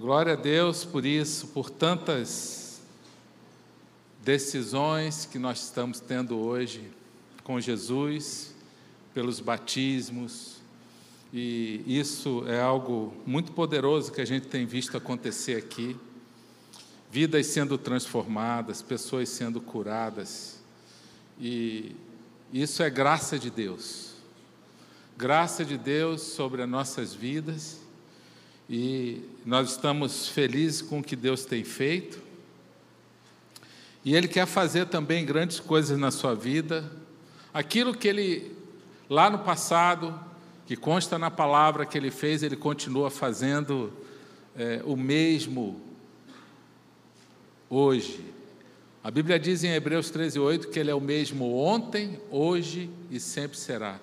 Glória a Deus por isso, por tantas decisões que nós estamos tendo hoje com Jesus, pelos batismos, e isso é algo muito poderoso que a gente tem visto acontecer aqui. Vidas sendo transformadas, pessoas sendo curadas, e isso é graça de Deus. Graça de Deus sobre as nossas vidas e nós estamos felizes com o que Deus tem feito. E Ele quer fazer também grandes coisas na sua vida. Aquilo que Ele, lá no passado, que consta na palavra que Ele fez, Ele continua fazendo é, o mesmo hoje. A Bíblia diz em Hebreus 13, 8 que Ele é o mesmo ontem, hoje e sempre será.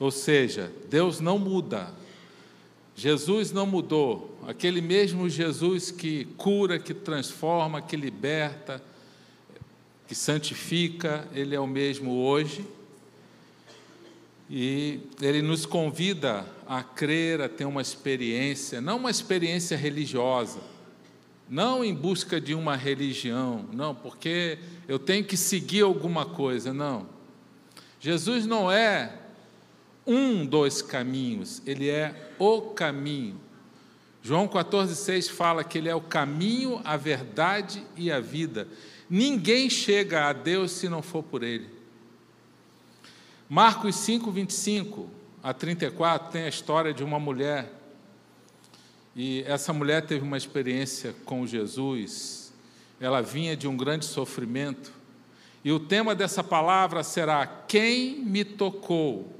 Ou seja, Deus não muda, Jesus não mudou, aquele mesmo Jesus que cura, que transforma, que liberta, que santifica, ele é o mesmo hoje. E ele nos convida a crer, a ter uma experiência, não uma experiência religiosa, não em busca de uma religião, não, porque eu tenho que seguir alguma coisa, não. Jesus não é um dos caminhos, ele é o caminho. João 14,6 fala que ele é o caminho, a verdade e a vida. Ninguém chega a Deus se não for por ele. Marcos 5, 25 a 34 tem a história de uma mulher. E essa mulher teve uma experiência com Jesus. Ela vinha de um grande sofrimento. E o tema dessa palavra será: Quem me tocou?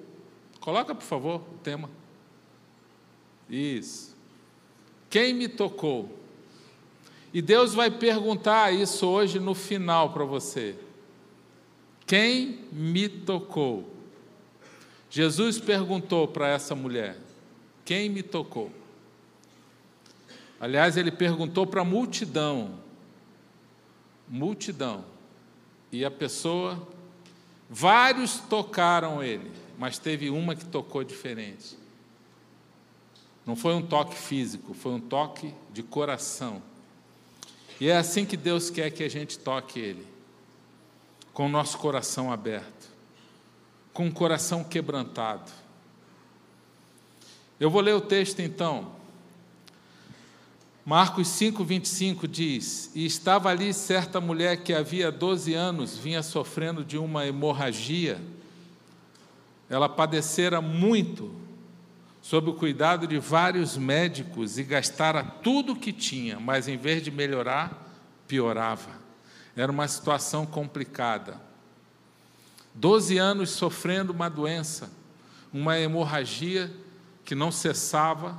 Coloca, por favor, o tema. Isso. Quem me tocou? E Deus vai perguntar isso hoje no final para você. Quem me tocou? Jesus perguntou para essa mulher: Quem me tocou? Aliás, ele perguntou para a multidão. Multidão. E a pessoa, vários tocaram ele mas teve uma que tocou diferente. Não foi um toque físico, foi um toque de coração. E é assim que Deus quer que a gente toque Ele, com o nosso coração aberto, com o coração quebrantado. Eu vou ler o texto então. Marcos 5, 25 diz: E estava ali certa mulher que havia 12 anos vinha sofrendo de uma hemorragia ela padecera muito sob o cuidado de vários médicos e gastara tudo o que tinha, mas em vez de melhorar, piorava. Era uma situação complicada. Doze anos sofrendo uma doença, uma hemorragia que não cessava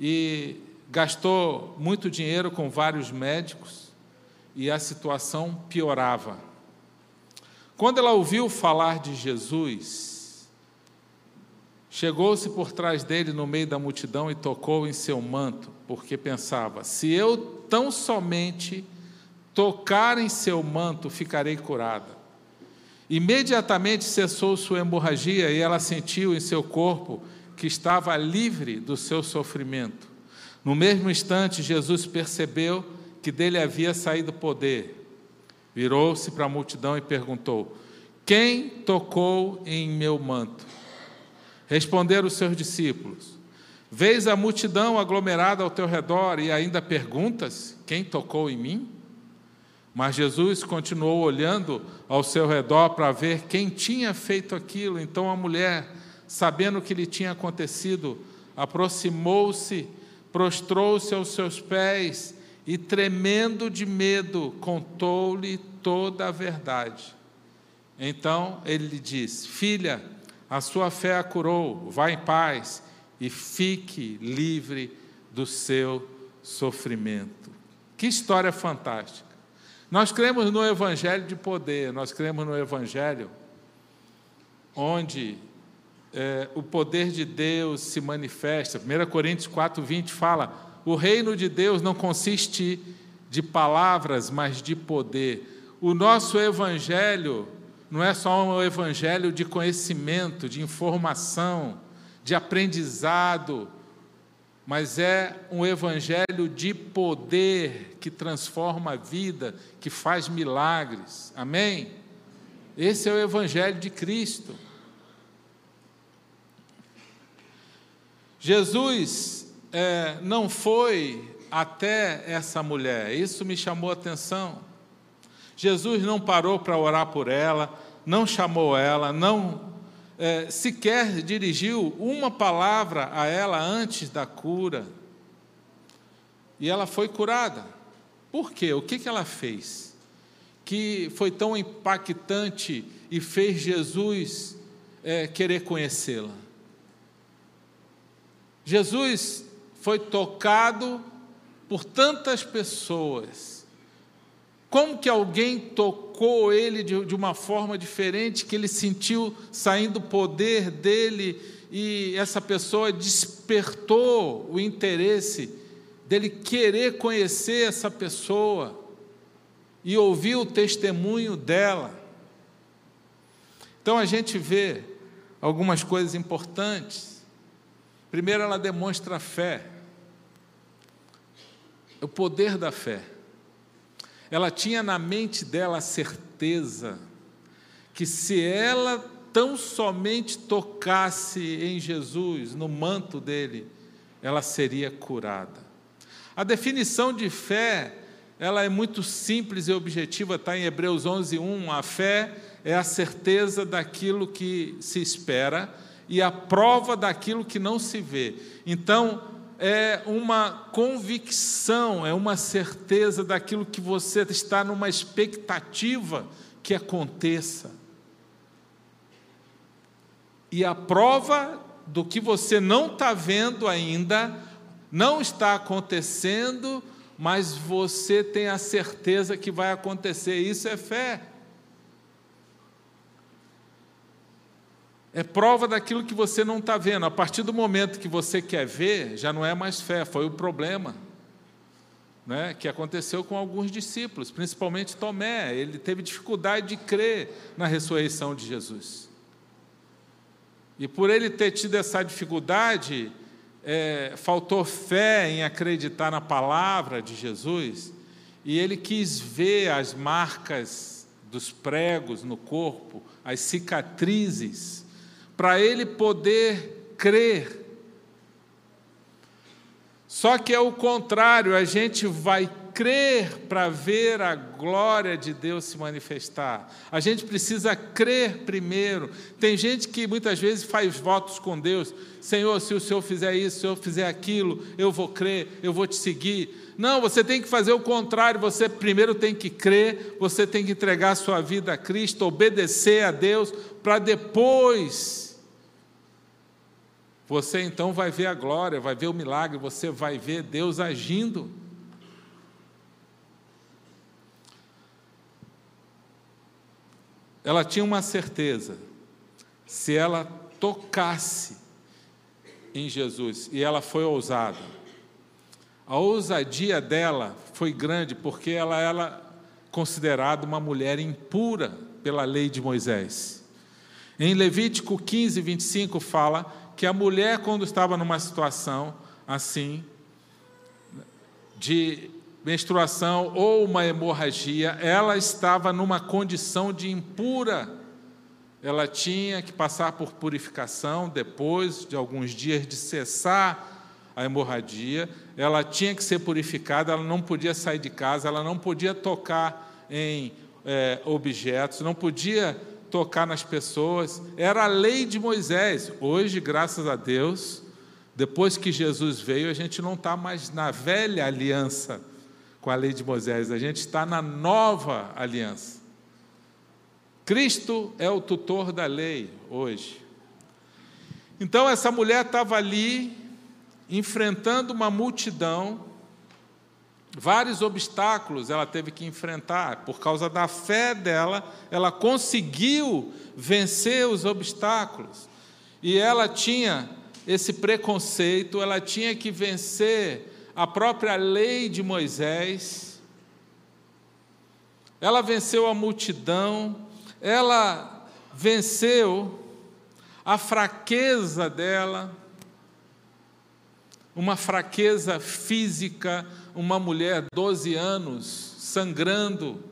e gastou muito dinheiro com vários médicos e a situação piorava. Quando ela ouviu falar de Jesus, chegou-se por trás dele no meio da multidão e tocou em seu manto, porque pensava: se eu tão somente tocar em seu manto, ficarei curada. Imediatamente cessou sua hemorragia e ela sentiu em seu corpo que estava livre do seu sofrimento. No mesmo instante, Jesus percebeu que dele havia saído poder Virou-se para a multidão e perguntou: Quem tocou em meu manto? Responderam os seus discípulos: Vês a multidão aglomerada ao teu redor e ainda perguntas: Quem tocou em mim? Mas Jesus continuou olhando ao seu redor para ver quem tinha feito aquilo. Então a mulher, sabendo o que lhe tinha acontecido, aproximou-se, prostrou-se aos seus pés e, tremendo de medo, contou-lhe toda a verdade. Então ele lhe disse: Filha, a sua fé a curou, vá em paz e fique livre do seu sofrimento. Que história fantástica. Nós cremos no Evangelho de poder, nós cremos no Evangelho onde é, o poder de Deus se manifesta. 1 Coríntios 4, 20 fala: o reino de Deus não consiste de palavras, mas de poder. O nosso evangelho não é só um evangelho de conhecimento, de informação, de aprendizado. mas é um evangelho de poder que transforma a vida, que faz milagres. Amém? Esse é o evangelho de Cristo. Jesus é, não foi até essa mulher, isso me chamou a atenção. Jesus não parou para orar por ela, não chamou ela, não é, sequer dirigiu uma palavra a ela antes da cura. E ela foi curada. Por quê? O que, que ela fez? Que foi tão impactante e fez Jesus é, querer conhecê-la. Jesus foi tocado por tantas pessoas como que alguém tocou ele de, de uma forma diferente, que ele sentiu saindo o poder dele e essa pessoa despertou o interesse dele querer conhecer essa pessoa e ouvir o testemunho dela. Então a gente vê algumas coisas importantes. Primeiro, ela demonstra fé, o poder da fé. Ela tinha na mente dela a certeza que se ela tão somente tocasse em Jesus, no manto dele, ela seria curada. A definição de fé, ela é muito simples e objetiva, está em Hebreus 11:1. A fé é a certeza daquilo que se espera e a prova daquilo que não se vê. Então, é uma convicção, é uma certeza daquilo que você está numa expectativa que aconteça. E a prova do que você não está vendo ainda, não está acontecendo, mas você tem a certeza que vai acontecer. Isso é fé. É prova daquilo que você não está vendo. A partir do momento que você quer ver, já não é mais fé, foi o problema. Né, que aconteceu com alguns discípulos, principalmente Tomé. Ele teve dificuldade de crer na ressurreição de Jesus. E por ele ter tido essa dificuldade, é, faltou fé em acreditar na palavra de Jesus, e ele quis ver as marcas dos pregos no corpo, as cicatrizes para ele poder crer. Só que é o contrário, a gente vai crer para ver a glória de Deus se manifestar. A gente precisa crer primeiro. Tem gente que muitas vezes faz votos com Deus: Senhor, se o Senhor fizer isso, se eu fizer aquilo, eu vou crer, eu vou te seguir. Não, você tem que fazer o contrário. Você primeiro tem que crer, você tem que entregar sua vida a Cristo, obedecer a Deus, para depois você então vai ver a glória, vai ver o milagre, você vai ver Deus agindo. Ela tinha uma certeza: se ela tocasse em Jesus, e ela foi ousada, a ousadia dela foi grande, porque ela era considerada uma mulher impura pela lei de Moisés. Em Levítico 15, 25 fala que a mulher, quando estava numa situação assim, de menstruação ou uma hemorragia, ela estava numa condição de impura. Ela tinha que passar por purificação depois de alguns dias de cessar a hemorragia, ela tinha que ser purificada, ela não podia sair de casa, ela não podia tocar em é, objetos, não podia tocar nas pessoas, era a lei de Moisés. Hoje, graças a Deus, depois que Jesus veio, a gente não está mais na velha aliança com a lei de Moisés, a gente está na nova aliança. Cristo é o tutor da lei hoje. Então, essa mulher estava ali, enfrentando uma multidão, Vários obstáculos ela teve que enfrentar, por causa da fé dela, ela conseguiu vencer os obstáculos. E ela tinha esse preconceito, ela tinha que vencer a própria lei de Moisés. Ela venceu a multidão, ela venceu a fraqueza dela uma fraqueza física, uma mulher 12 anos sangrando.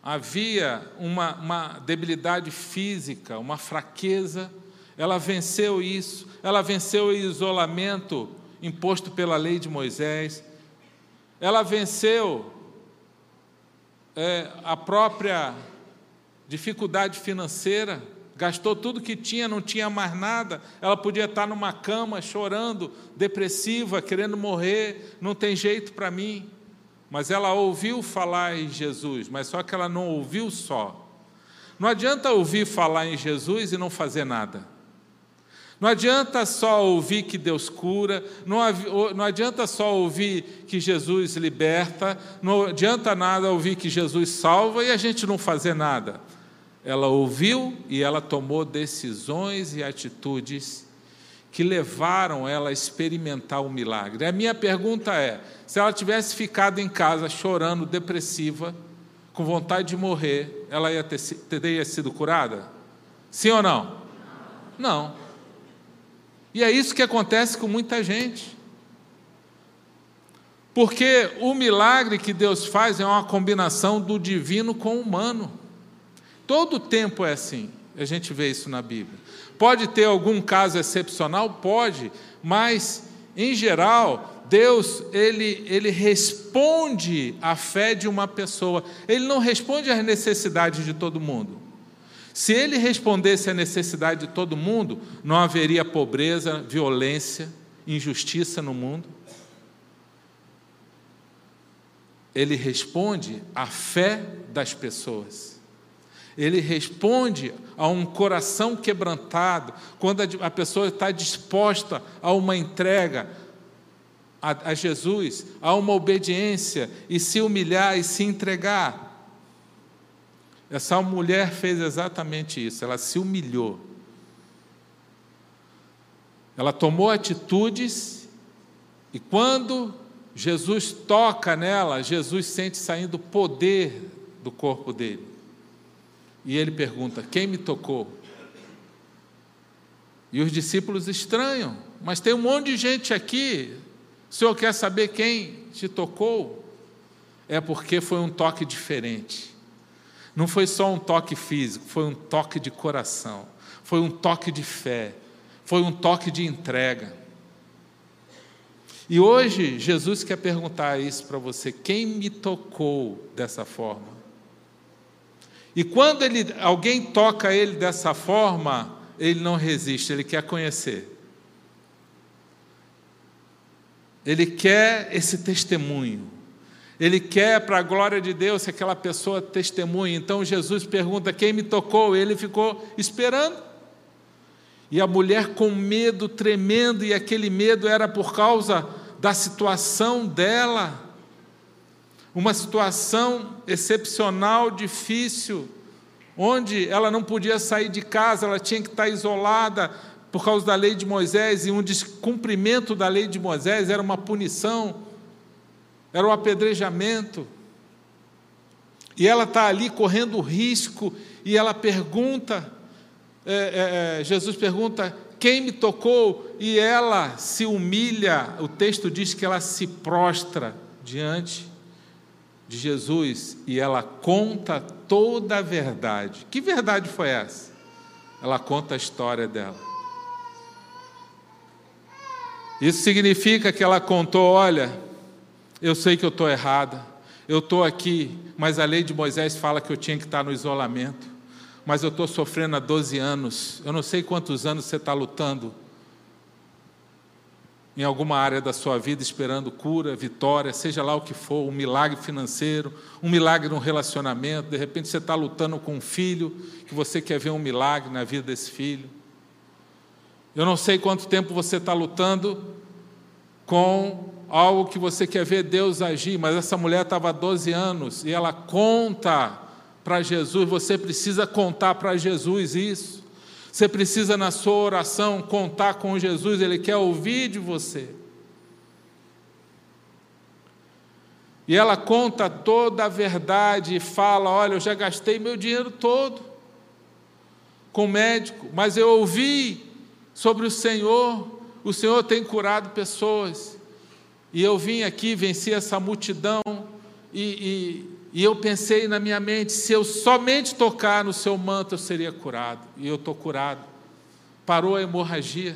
Havia uma, uma debilidade física, uma fraqueza. Ela venceu isso, ela venceu o isolamento imposto pela lei de Moisés, ela venceu é, a própria dificuldade financeira, gastou tudo que tinha, não tinha mais nada. Ela podia estar numa cama chorando, depressiva, querendo morrer, não tem jeito para mim. Mas ela ouviu falar em Jesus, mas só que ela não ouviu só. Não adianta ouvir falar em Jesus e não fazer nada. Não adianta só ouvir que Deus cura, não, adianta só ouvir que Jesus liberta, não adianta nada ouvir que Jesus salva e a gente não fazer nada. Ela ouviu e ela tomou decisões e atitudes que levaram ela a experimentar o milagre. A minha pergunta é: se ela tivesse ficado em casa chorando, depressiva, com vontade de morrer, ela ia ter, teria sido curada? Sim ou não? Não. E é isso que acontece com muita gente. Porque o milagre que Deus faz é uma combinação do divino com o humano. Todo tempo é assim. A gente vê isso na Bíblia. Pode ter algum caso excepcional? Pode, mas em geral, Deus ele, ele responde à fé de uma pessoa. Ele não responde às necessidades de todo mundo. Se ele respondesse à necessidade de todo mundo, não haveria pobreza, violência, injustiça no mundo. Ele responde à fé das pessoas. Ele responde a um coração quebrantado, quando a pessoa está disposta a uma entrega a, a Jesus, a uma obediência e se humilhar e se entregar. Essa mulher fez exatamente isso, ela se humilhou. Ela tomou atitudes e quando Jesus toca nela, Jesus sente saindo poder do corpo dele. E ele pergunta: Quem me tocou? E os discípulos estranham, mas tem um monte de gente aqui. O senhor quer saber quem te tocou? É porque foi um toque diferente. Não foi só um toque físico, foi um toque de coração, foi um toque de fé, foi um toque de entrega. E hoje Jesus quer perguntar isso para você: quem me tocou dessa forma? E quando ele, alguém toca ele dessa forma, ele não resiste, ele quer conhecer. Ele quer esse testemunho. Ele quer, para a glória de Deus, que aquela pessoa testemunhe. Então Jesus pergunta: quem me tocou? Ele ficou esperando. E a mulher com medo tremendo, e aquele medo era por causa da situação dela. Uma situação excepcional, difícil, onde ela não podia sair de casa, ela tinha que estar isolada por causa da lei de Moisés, e um descumprimento da lei de Moisés era uma punição era o apedrejamento. E ela está ali correndo risco, e ela pergunta, é, é, é, Jesus pergunta, quem me tocou? E ela se humilha, o texto diz que ela se prostra diante de Jesus e ela conta toda a verdade. Que verdade foi essa? Ela conta a história dela. Isso significa que ela contou: olha, eu sei que eu estou errada, eu estou aqui, mas a lei de Moisés fala que eu tinha que estar no isolamento, mas eu estou sofrendo há 12 anos, eu não sei quantos anos você está lutando em alguma área da sua vida, esperando cura, vitória, seja lá o que for, um milagre financeiro, um milagre no relacionamento, de repente você está lutando com um filho, que você quer ver um milagre na vida desse filho. Eu não sei quanto tempo você está lutando com algo que você quer ver Deus agir, mas essa mulher estava há 12 anos e ela conta para Jesus, você precisa contar para Jesus isso. Você precisa, na sua oração, contar com Jesus, Ele quer ouvir de você. E ela conta toda a verdade e fala: Olha, eu já gastei meu dinheiro todo com médico, mas eu ouvi sobre o Senhor, o Senhor tem curado pessoas. E eu vim aqui, venci essa multidão, e, e, e eu pensei na minha mente: se eu somente tocar no seu manto, eu seria curado. E eu estou curado. Parou a hemorragia.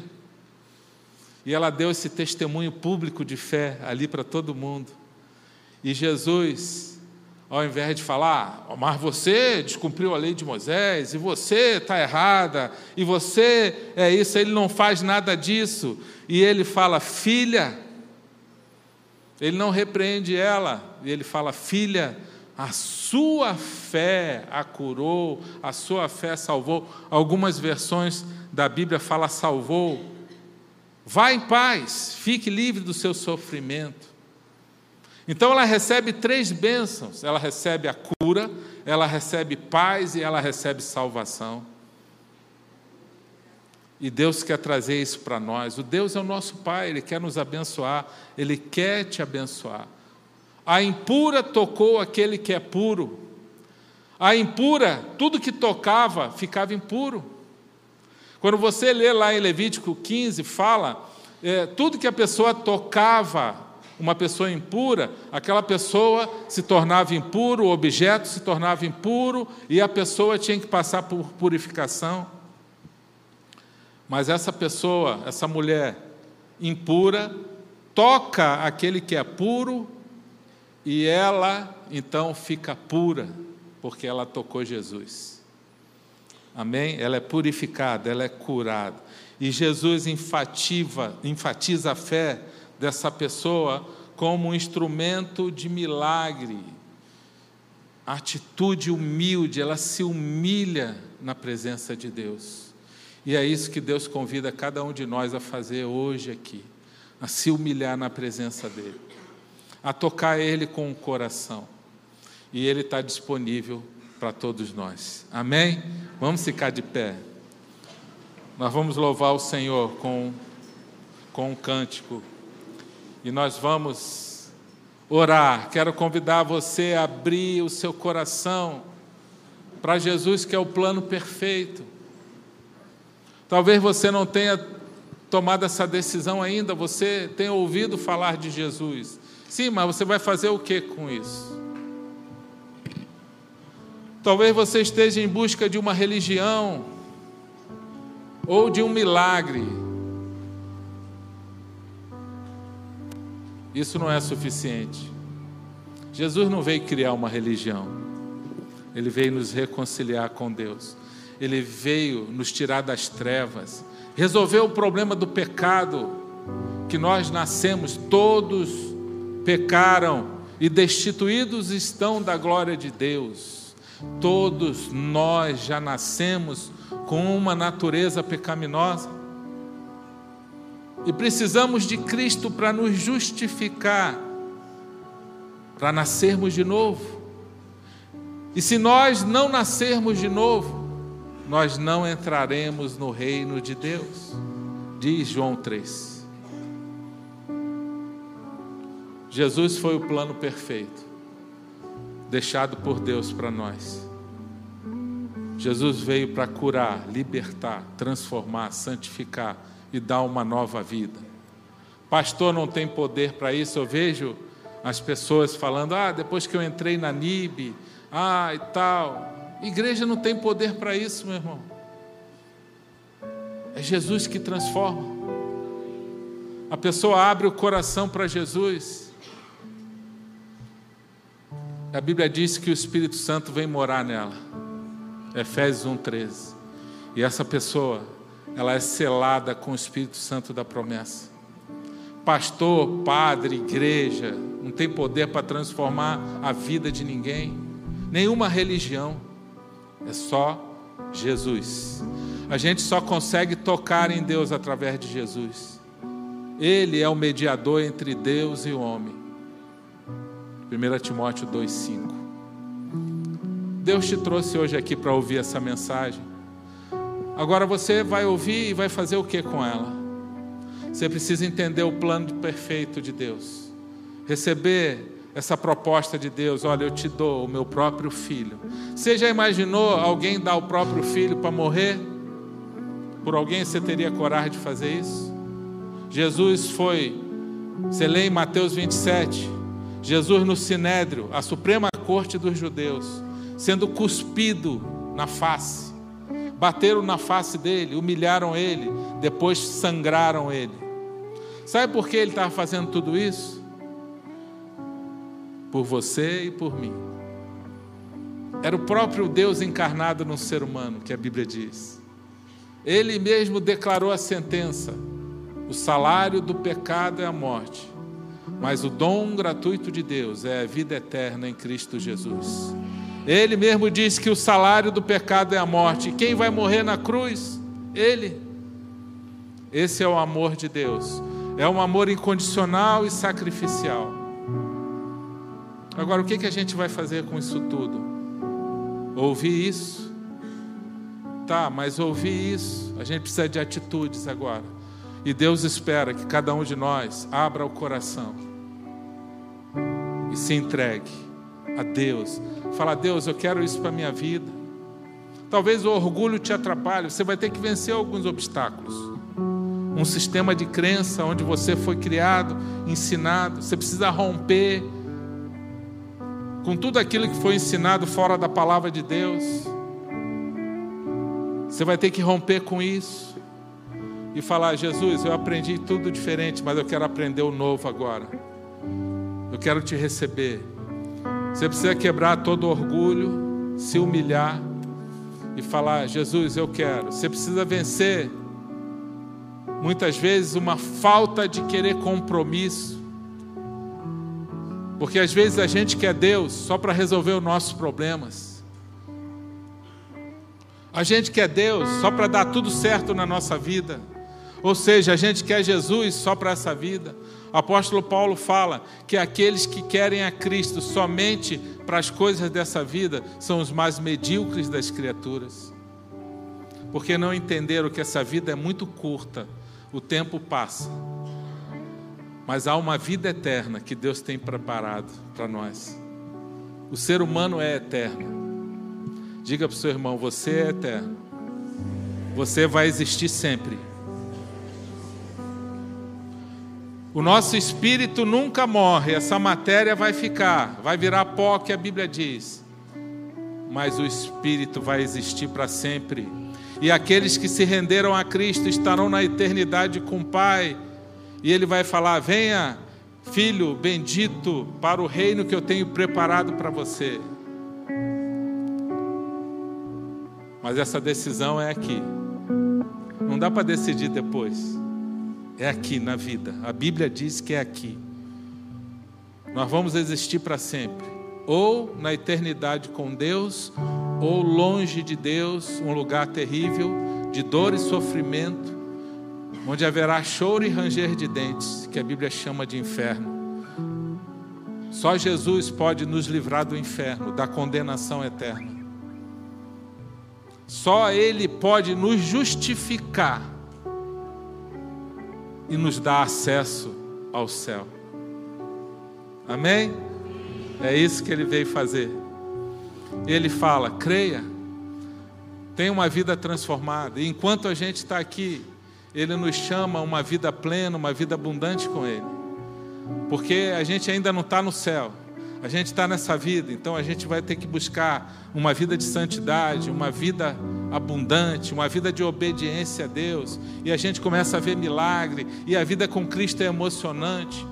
E ela deu esse testemunho público de fé ali para todo mundo. E Jesus, ao invés de falar, mas você descumpriu a lei de Moisés, e você está errada, e você é isso, ele não faz nada disso. E ele fala, filha, ele não repreende ela, e ele fala: Filha, a sua fé a curou, a sua fé salvou. Algumas versões da Bíblia fala salvou. Vá em paz, fique livre do seu sofrimento. Então ela recebe três bênçãos: ela recebe a cura, ela recebe paz e ela recebe salvação. E Deus quer trazer isso para nós. O Deus é o nosso Pai, Ele quer nos abençoar, Ele quer te abençoar. A impura tocou aquele que é puro. A impura, tudo que tocava ficava impuro. Quando você lê lá em Levítico 15, fala, é, tudo que a pessoa tocava, uma pessoa impura, aquela pessoa se tornava impuro, o objeto se tornava impuro e a pessoa tinha que passar por purificação. Mas essa pessoa, essa mulher impura, toca aquele que é puro e ela então fica pura, porque ela tocou Jesus. Amém? Ela é purificada, ela é curada. E Jesus enfatiza, enfatiza a fé dessa pessoa como um instrumento de milagre. A atitude humilde, ela se humilha na presença de Deus. E é isso que Deus convida cada um de nós a fazer hoje aqui, a se humilhar na presença dEle, a tocar Ele com o coração. E Ele está disponível para todos nós. Amém? Vamos ficar de pé. Nós vamos louvar o Senhor com, com um cântico. E nós vamos orar. Quero convidar você a abrir o seu coração para Jesus, que é o plano perfeito. Talvez você não tenha tomado essa decisão ainda, você tenha ouvido falar de Jesus. Sim, mas você vai fazer o que com isso? Talvez você esteja em busca de uma religião ou de um milagre. Isso não é suficiente. Jesus não veio criar uma religião, ele veio nos reconciliar com Deus ele veio nos tirar das trevas, resolveu o problema do pecado, que nós nascemos, todos pecaram e destituídos estão da glória de Deus. Todos nós já nascemos com uma natureza pecaminosa. E precisamos de Cristo para nos justificar, para nascermos de novo. E se nós não nascermos de novo, nós não entraremos no reino de Deus, diz João 3. Jesus foi o plano perfeito, deixado por Deus para nós. Jesus veio para curar, libertar, transformar, santificar e dar uma nova vida. Pastor não tem poder para isso, eu vejo as pessoas falando: ah, depois que eu entrei na NIB, ah, e tal. Igreja não tem poder para isso, meu irmão. É Jesus que transforma. A pessoa abre o coração para Jesus. A Bíblia diz que o Espírito Santo vem morar nela. Efésios 1:13. E essa pessoa, ela é selada com o Espírito Santo da promessa. Pastor, padre, igreja, não tem poder para transformar a vida de ninguém, nenhuma religião. É só Jesus. A gente só consegue tocar em Deus através de Jesus. Ele é o mediador entre Deus e o homem. 1 Timóteo 2,5. Deus te trouxe hoje aqui para ouvir essa mensagem. Agora você vai ouvir e vai fazer o que com ela? Você precisa entender o plano perfeito de Deus. Receber essa proposta de Deus: olha, eu te dou o meu próprio filho. Você já imaginou alguém dar o próprio filho para morrer? Por alguém você teria coragem de fazer isso? Jesus foi, você lê em Mateus 27, Jesus no Sinédrio, a suprema corte dos judeus, sendo cuspido na face. Bateram na face dele, humilharam ele, depois sangraram ele. Sabe por que ele estava fazendo tudo isso? Por você e por mim. Era o próprio Deus encarnado no ser humano, que a Bíblia diz. Ele mesmo declarou a sentença: o salário do pecado é a morte, mas o dom gratuito de Deus é a vida eterna em Cristo Jesus. Ele mesmo disse que o salário do pecado é a morte. Quem vai morrer na cruz? Ele. Esse é o amor de Deus. É um amor incondicional e sacrificial. Agora, o que, a gente vai fazer com isso tudo? Ouvir isso? Tá, mas ouvir isso, a gente precisa de atitudes agora. E Deus espera que cada um de nós abra o coração e se entregue a Deus. Fala, Deus, eu quero isso para a minha vida. Talvez o orgulho te atrapalhe, você vai ter que vencer alguns obstáculos. Um sistema de crença onde você foi criado, ensinado, você precisa romper com tudo aquilo que foi ensinado fora da palavra de Deus. Você vai ter que romper com isso e falar: Jesus, eu aprendi tudo diferente, mas eu quero aprender o novo agora. Eu quero te receber. Você precisa quebrar todo orgulho, se humilhar e falar: Jesus, eu quero. Você precisa vencer, muitas vezes, uma falta de querer compromisso. Porque às vezes a gente quer Deus só para resolver os nossos problemas. A gente quer Deus só para dar tudo certo na nossa vida. Ou seja, a gente quer Jesus só para essa vida. O apóstolo Paulo fala que aqueles que querem a Cristo somente para as coisas dessa vida são os mais medíocres das criaturas. Porque não entenderam que essa vida é muito curta, o tempo passa. Mas há uma vida eterna que Deus tem preparado para nós. O ser humano é eterno. Diga para o seu irmão: você é eterno. Você vai existir sempre. O nosso espírito nunca morre, essa matéria vai ficar, vai virar pó, que a Bíblia diz. Mas o espírito vai existir para sempre. E aqueles que se renderam a Cristo estarão na eternidade com o Pai e ele vai falar: Venha, filho bendito, para o reino que eu tenho preparado para você. Mas essa decisão é aqui. Não dá para decidir depois. É aqui na vida. A Bíblia diz que é aqui. Nós vamos existir para sempre, ou na eternidade com Deus, ou longe de Deus, um lugar terrível de dor e sofrimento, onde haverá choro e ranger de dentes, que a Bíblia chama de inferno. Só Jesus pode nos livrar do inferno, da condenação eterna. Só Ele pode nos justificar e nos dar acesso ao céu. Amém? É isso que Ele veio fazer. Ele fala: creia, tenha uma vida transformada. E enquanto a gente está aqui, ele nos chama a uma vida plena, uma vida abundante com Ele. Porque a gente ainda não está no céu, a gente está nessa vida, então a gente vai ter que buscar uma vida de santidade, uma vida abundante, uma vida de obediência a Deus, e a gente começa a ver milagre, e a vida com Cristo é emocionante.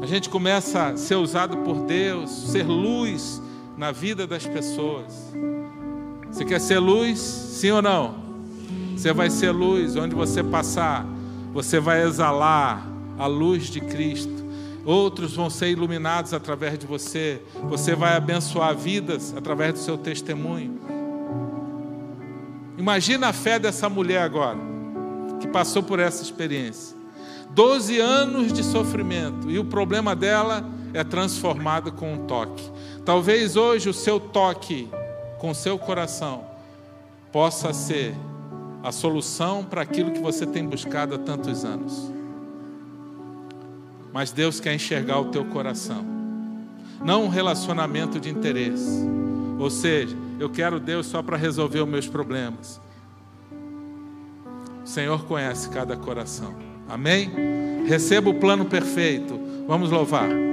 A gente começa a ser usado por Deus, ser luz na vida das pessoas. Você quer ser luz? Sim ou não? Você vai ser luz, onde você passar, você vai exalar a luz de Cristo. Outros vão ser iluminados através de você. Você vai abençoar vidas através do seu testemunho. Imagina a fé dessa mulher agora, que passou por essa experiência. Doze anos de sofrimento e o problema dela é transformado com um toque. Talvez hoje o seu toque com o seu coração possa ser a solução para aquilo que você tem buscado há tantos anos. Mas Deus quer enxergar o teu coração, não um relacionamento de interesse. Ou seja, eu quero Deus só para resolver os meus problemas. O Senhor conhece cada coração. Amém? Receba o plano perfeito. Vamos louvar.